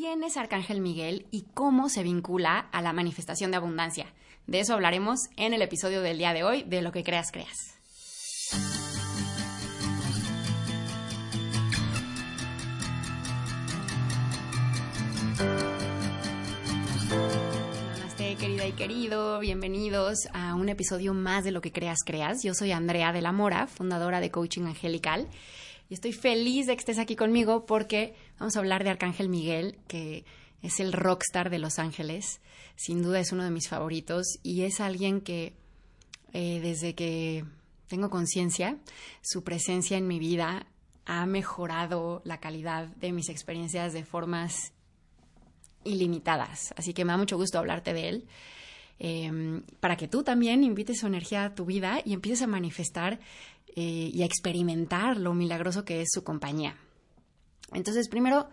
quién es Arcángel Miguel y cómo se vincula a la manifestación de abundancia. De eso hablaremos en el episodio del día de hoy de Lo que creas, creas. Querida y querido, bienvenidos a un episodio más de Lo que creas, creas. Yo soy Andrea de la Mora, fundadora de Coaching Angelical y estoy feliz de que estés aquí conmigo porque vamos a hablar de Arcángel Miguel, que es el rockstar de Los Ángeles. Sin duda es uno de mis favoritos y es alguien que eh, desde que tengo conciencia, su presencia en mi vida ha mejorado la calidad de mis experiencias de formas ilimitadas. Así que me da mucho gusto hablarte de él. Em, para que tú también invites su energía a tu vida y empieces a manifestar eh, y a experimentar lo milagroso que es su compañía. Entonces, primero,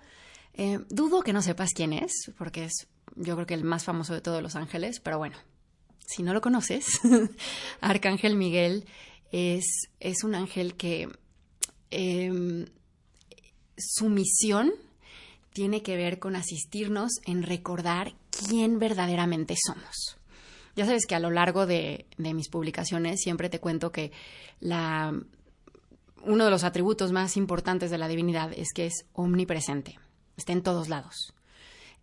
eh, dudo que no sepas quién es, porque es yo creo que el más famoso de todos los ángeles, pero bueno, si no lo conoces, Arcángel Miguel es, es un ángel que em, su misión tiene que ver con asistirnos en recordar quién verdaderamente somos. Ya sabes que a lo largo de, mis publicaciones siempre te cuento que la, uno de los atributos más importantes de la divinidad es que es omnipresente, está en todos lados.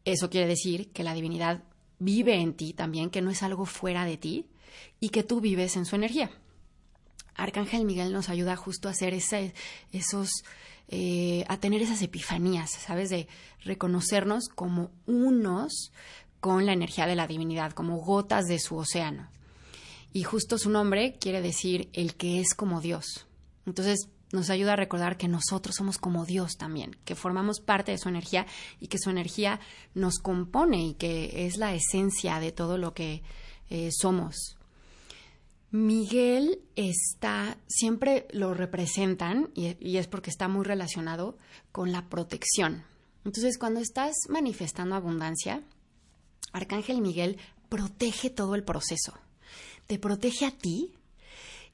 Eso quiere decir que la divinidad vive en ti también, que no es algo fuera de ti y que tú vives en su energía. Arcángel Miguel nos ayuda justo a hacer esos, eh, a tener esas epifanías, ¿sabes? De reconocernos como unos con la energía de la divinidad, como gotas de su océano. Y justo su nombre quiere decir el que es como Dios. Entonces nos ayuda a recordar que nosotros somos como Dios también, que formamos parte de su energía y que su energía nos compone y que es la esencia de todo lo que eh, somos. Miguel está, siempre lo representan y es porque está muy relacionado con la protección. Entonces, cuando estás manifestando abundancia, Arcángel Miguel protege todo el proceso. Te protege a ti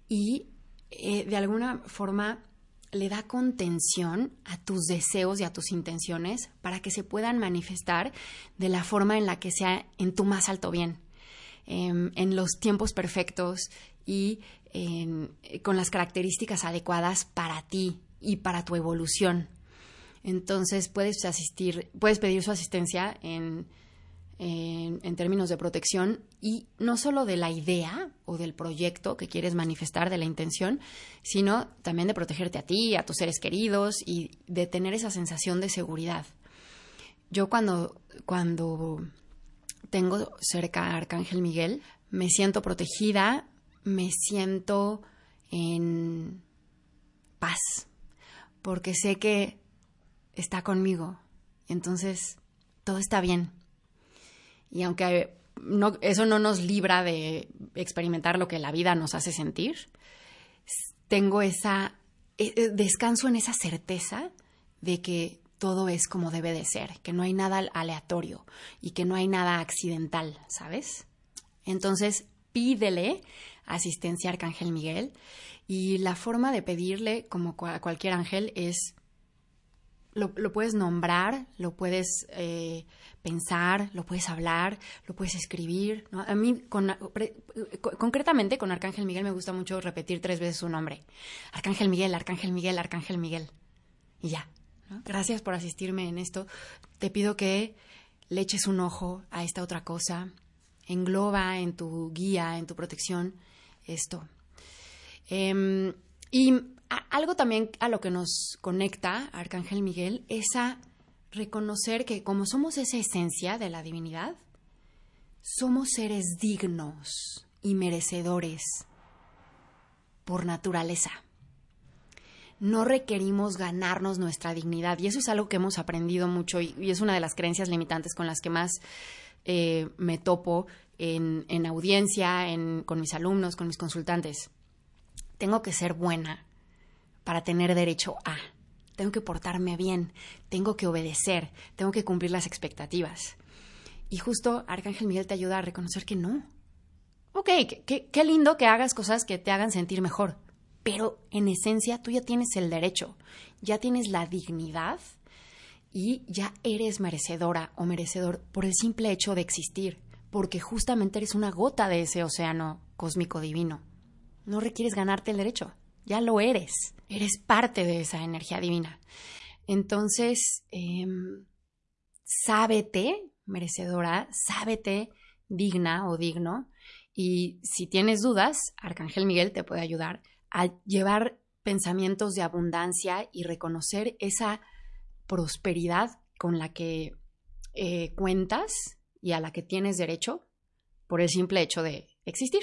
y eh, de alguna forma le da contención a tus deseos y a tus intenciones para que se puedan manifestar de la forma en la que sea en tu más alto bien, em, en los tiempos perfectos y con las características adecuadas para ti y para tu evolución. Entonces puedes asistir, puedes pedir su asistencia en en, términos de protección y no solo de la idea o del proyecto que quieres manifestar, de la intención, sino también de protegerte a ti, a tus seres queridos y de tener esa sensación de seguridad. Yo cuando, cuando tengo cerca a Arcángel Miguel, me siento protegida, me siento en paz, porque sé que está conmigo. Entonces, todo está bien. Y aunque eso no nos libra de experimentar lo que la vida nos hace sentir, tengo esa, e, e, descanso en esa certeza de que todo es como debe de ser, que no hay nada aleatorio y que no hay nada accidental, ¿sabes? Entonces, pídele asistencia a Arcángel Miguel y la forma de pedirle, como a cualquier ángel, es lo, puedes nombrar, lo puedes eh, pensar, lo puedes hablar, lo puedes escribir. A mí, con, concretamente con Arcángel Miguel, me gusta mucho repetir tres veces su nombre. Arcángel Miguel, Arcángel Miguel, Arcángel Miguel. Y ya. Gracias por asistirme en esto. Te pido que le eches un ojo a esta otra cosa. Engloba en tu guía, en tu protección, esto. Em, y algo también a lo que nos conecta Arcángel Miguel es a reconocer que como somos esa esencia de la divinidad, somos seres dignos y merecedores por naturaleza. No requerimos ganarnos nuestra dignidad y eso es algo que hemos aprendido mucho y, es una de las creencias limitantes con las que más eh, me topo en, audiencia, con mis alumnos, con mis consultantes. Tengo que ser buena para tener derecho a tengo que portarme bien, tengo que obedecer, tengo que cumplir las expectativas. Y justo Arcángel Miguel te ayuda a reconocer que no. Ok, qué, lindo que hagas cosas que te hagan sentir mejor, pero en esencia tú ya tienes el derecho, ya tienes la dignidad y ya eres merecedora o merecedor por el simple hecho de existir, porque justamente eres una gota de ese océano cósmico divino. No requieres ganarte el derecho, ya lo eres, eres parte de esa energía divina. Entonces, em, sábete merecedora, sábete digna o digno. Y si tienes dudas, Arcángel Miguel te puede ayudar a llevar pensamientos de abundancia y reconocer esa prosperidad con la que eh, cuentas y a la que tienes derecho por el simple hecho de existir.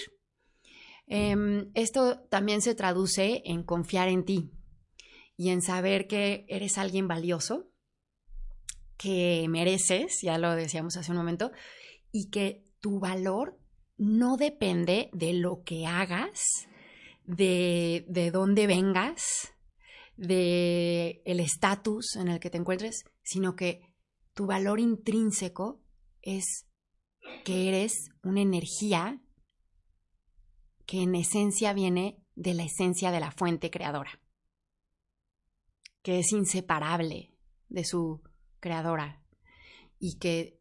Em, esto también se traduce en confiar en ti y en saber que eres alguien valioso, que mereces, ya lo decíamos hace un momento, y que tu valor no depende de lo que hagas, de, de dónde vengas, de el estatus en el que te encuentres, sino que tu valor intrínseco es que eres una energía que en esencia viene de la esencia de la fuente creadora, que es inseparable de su creadora y que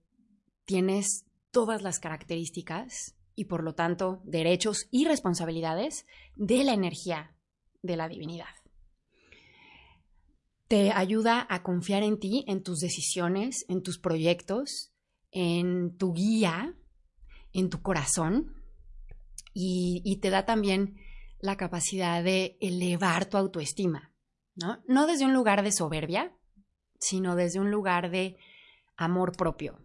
tienes todas las características y por lo tanto derechos y responsabilidades de la energía de la divinidad. Te ayuda a confiar en ti, en tus decisiones, en tus proyectos, en tu guía, en tu corazón y, te da también la capacidad de elevar tu autoestima, ¿no? No desde un lugar de soberbia, sino desde un lugar de amor propio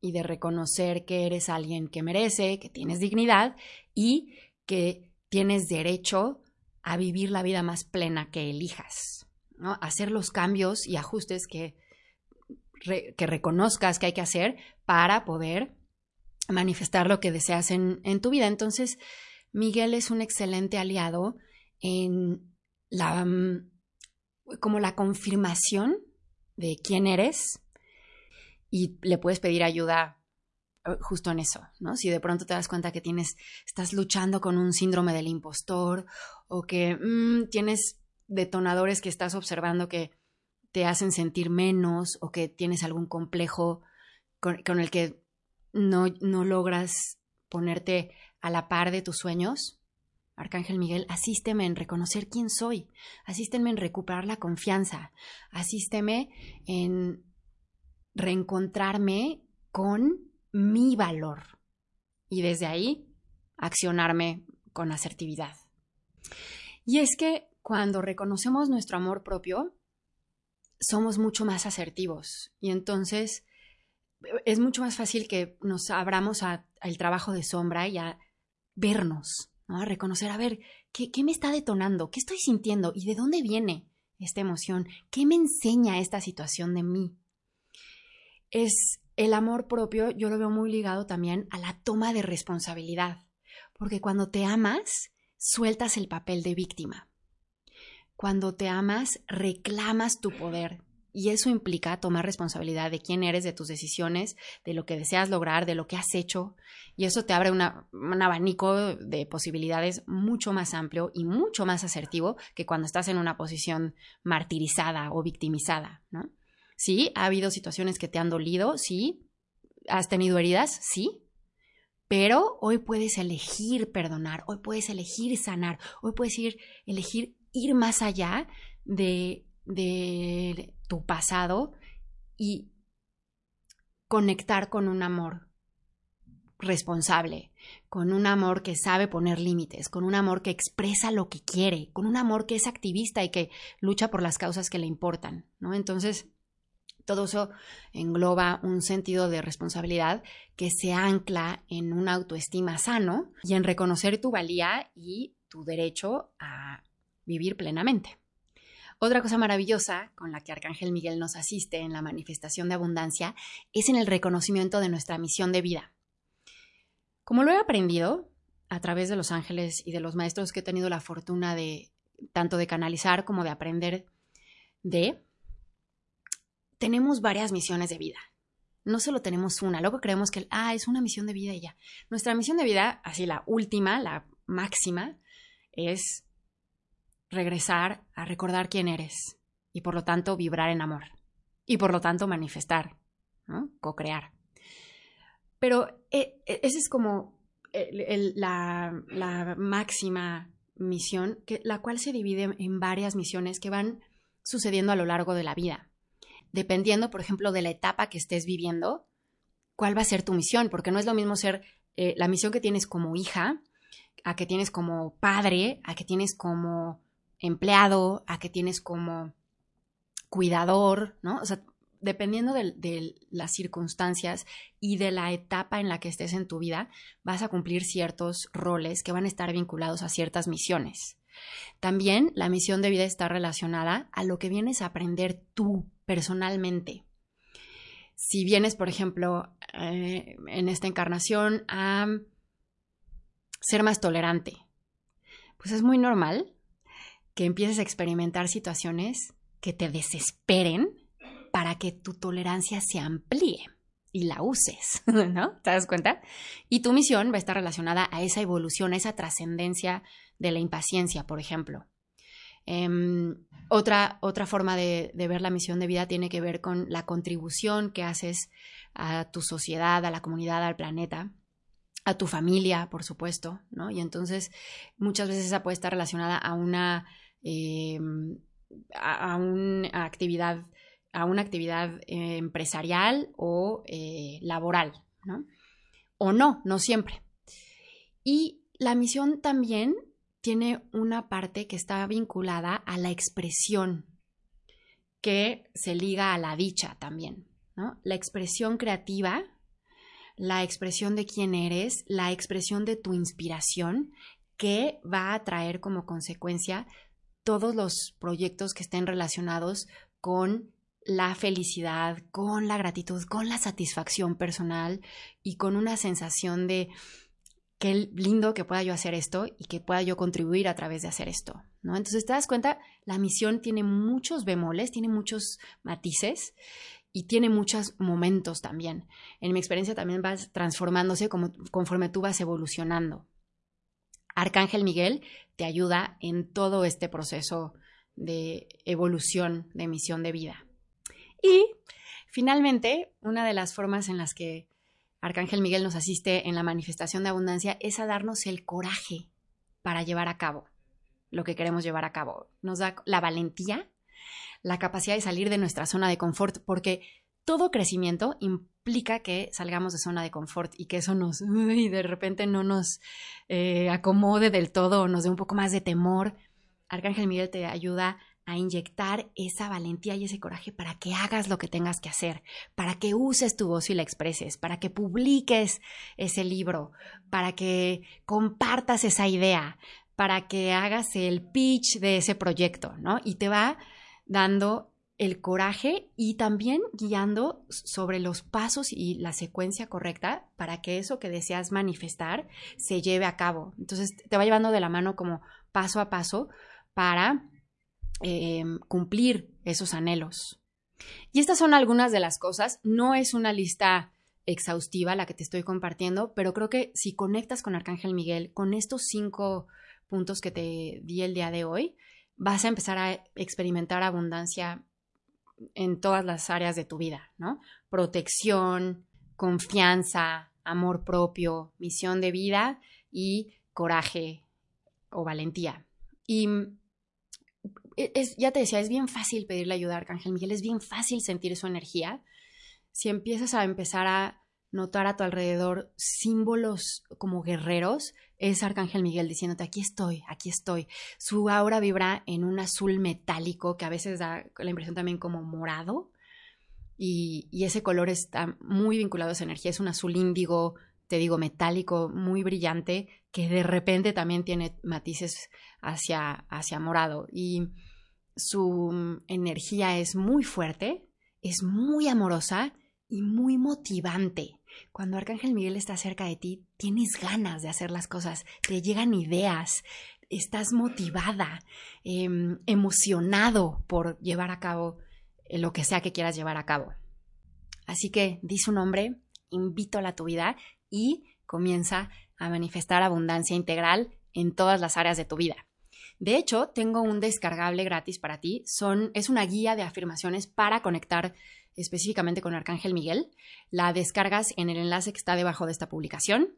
y de reconocer que eres alguien que merece, que tienes dignidad y que tienes derecho a vivir la vida más plena que elijas hacer los cambios y ajustes que, que reconozcas que hay que hacer para poder manifestar lo que deseas en, en, tu vida. Entonces, Miguel es un excelente aliado en la mm, como la confirmación de quién eres y le puedes pedir ayuda eh, justo en eso, ¿no? Si de pronto te das cuenta que tienes, estás luchando con un síndrome del impostor o que mm, tienes detonadores que estás observando que te hacen sentir menos o que tienes algún complejo con, el que no, no logras ponerte a la par de tus sueños, Arcángel Miguel, asísteme en reconocer quién soy, asísteme en recuperar la confianza, asísteme en reencontrarme con mi valor y desde ahí accionarme con asertividad. Y es que cuando reconocemos nuestro amor propio, somos mucho más asertivos y entonces es mucho más fácil que nos abramos al trabajo de sombra y a vernos, a reconocer, a ver, ¿qué, ¿qué me está detonando? ¿Qué estoy sintiendo? ¿Y de dónde viene esta emoción? ¿Qué me enseña esta situación de mí? Es el amor propio, yo lo veo muy ligado también a la toma de responsabilidad, porque cuando te amas, sueltas el papel de víctima. Cuando te amas, reclamas tu poder. Y eso implica tomar responsabilidad de quién eres, de tus decisiones, de lo que deseas lograr, de lo que has hecho. Y eso te abre un abanico de posibilidades mucho más amplio y mucho más asertivo que cuando estás en una posición martirizada o victimizada, ¿no? Sí, ha habido situaciones que te han dolido, sí. ¿Has tenido heridas? Sí. Pero hoy puedes elegir perdonar, hoy puedes elegir sanar, hoy puedes ir, elegir ir más allá de, de tu pasado y conectar con un amor responsable, con un amor que sabe poner límites, con un amor que expresa lo que quiere, con un amor que es activista y que lucha por las causas que le importan, ¿no? Entonces, todo eso engloba un sentido de responsabilidad que se ancla en una autoestima sano y en reconocer tu valía y tu derecho a vivir plenamente. Otra cosa maravillosa con la que Arcángel Miguel nos asiste en la manifestación de abundancia es en el reconocimiento de nuestra misión de vida. Como lo he aprendido a través de los ángeles y de los maestros que he tenido la fortuna de tanto de canalizar como de aprender de, tenemos varias misiones de vida. No solo tenemos una, luego creemos que, ah, es una misión de vida y ya. Nuestra misión de vida, así la última, la máxima, es regresar a recordar quién eres y por lo tanto vibrar en amor. y por lo tanto manifestar, ¿no? co-crear. Pero eh, eh, esa es como la, máxima misión, que, la cual se divide en varias misiones que van sucediendo a lo largo de la vida. Dependiendo, por ejemplo, de la etapa que estés viviendo, cuál va a ser tu misión, porque no es lo mismo ser eh, la misión que tienes como hija, a que tienes como padre, a que tienes como empleado, a que tienes como cuidador, ¿no? O sea, dependiendo de, las circunstancias y de la etapa en la que estés en tu vida, vas a cumplir ciertos roles que van a estar vinculados a ciertas misiones. También la misión de vida está relacionada a lo que vienes a aprender tú personalmente. Si vienes, por ejemplo, eh, en esta encarnación a ser más tolerante, pues es muy normal que empieces a experimentar situaciones que te desesperen para que tu tolerancia se amplíe y la uses, ¿no? ¿Te das cuenta? Y tu misión va a estar relacionada a esa evolución, a esa trascendencia de la impaciencia, por ejemplo. Em, otra, otra forma de, ver la misión de vida tiene que ver con la contribución que haces a tu sociedad, a la comunidad, al planeta, a tu familia, por supuesto, ¿no? Y entonces muchas veces esa puede estar relacionada a una, em, a una actividad a una actividad empresarial o eh, laboral, ¿no? O no, no siempre. Y la misión también tiene una parte que está vinculada a la expresión, que se liga a la dicha también, ¿no? La expresión creativa, la expresión de quién eres, la expresión de tu inspiración, que va a traer como consecuencia todos los proyectos que estén relacionados con la felicidad, con la gratitud, con la satisfacción personal y con una sensación de qué lindo que pueda yo hacer esto y que pueda yo contribuir a través de hacer esto, ¿no? Entonces te das cuenta, la misión tiene muchos bemoles, tiene muchos matices y tiene muchos momentos también. En mi experiencia también vas transformándose conforme tú vas evolucionando. Arcángel Miguel te ayuda en todo este proceso de evolución de misión de vida. Y finalmente, una de las formas en las que Arcángel Miguel nos asiste en la manifestación de abundancia es a darnos el coraje para llevar a cabo lo que queremos llevar a cabo. Nos da la valentía, la capacidad de salir de nuestra zona de confort, porque todo crecimiento implica que salgamos de zona de confort y que eso nos, y de repente no nos eh, acomode del todo o nos dé un poco más de temor. Arcángel Miguel te ayuda a inyectar esa valentía y ese coraje para que hagas lo que tengas que hacer, para que uses tu voz y la expreses, para que publiques ese libro, para que compartas esa idea, para que hagas el pitch de ese proyecto, ¿no? Y te va dando el coraje y también guiando sobre los pasos y la secuencia correcta para que eso que deseas manifestar se lleve a cabo. Entonces te va llevando de la mano como paso a paso para Em, cumplir esos anhelos. Y estas son algunas de las cosas. No es una lista exhaustiva la que te estoy compartiendo, pero creo que si conectas con Arcángel Miguel, con estos cinco puntos que te di el día de hoy, vas a empezar a experimentar abundancia en todas las áreas de tu vida, ¿no? Protección, confianza, amor propio, misión de vida y coraje o valentía. Y e, es, ya te decía, es bien fácil pedirle ayuda a Arcángel Miguel, es bien fácil sentir su energía. Si empiezas a empezar a notar a tu alrededor símbolos como guerreros, es Arcángel Miguel diciéndote, aquí estoy, aquí estoy. Su aura vibra en un azul metálico que a veces da la impresión también como morado. Y, ese color está muy vinculado a esa energía, es un azul índigo, te digo, metálico, muy brillante, que de repente también tiene matices hacia, hacia morado. Y su energía es muy fuerte, es muy amorosa y muy motivante. Cuando Arcángel Miguel está cerca de ti, tienes ganas de hacer las cosas, te llegan ideas, estás motivada, em, emocionado por llevar a cabo eh, lo que sea que quieras llevar a cabo. Así que di su nombre, invito a tu vida y comienza a manifestar abundancia integral en todas las áreas de tu vida. De hecho, tengo un descargable gratis para ti. Son, es una guía de afirmaciones para conectar específicamente con Arcángel Miguel. La descargas en el enlace que está debajo de esta publicación.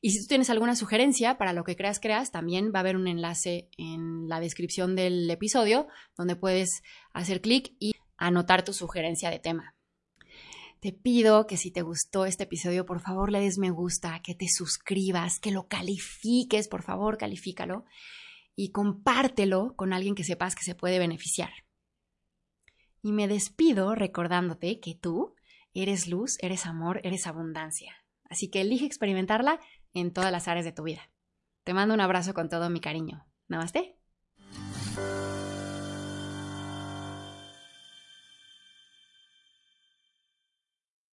Y si tú tienes alguna sugerencia para lo que creas, creas, también va a haber un enlace en la descripción del episodio donde puedes hacer clic y anotar tu sugerencia de tema. Te pido que si te gustó este episodio, por favor le des me gusta, que te suscribas, que lo califiques, por favor, califícalo y compártelo con alguien que sepas que se puede beneficiar. Y me despido recordándote que tú eres luz, eres amor, eres abundancia. Así que elige experimentarla en todas las áreas de tu vida. Te mando un abrazo con todo mi cariño. Namaste.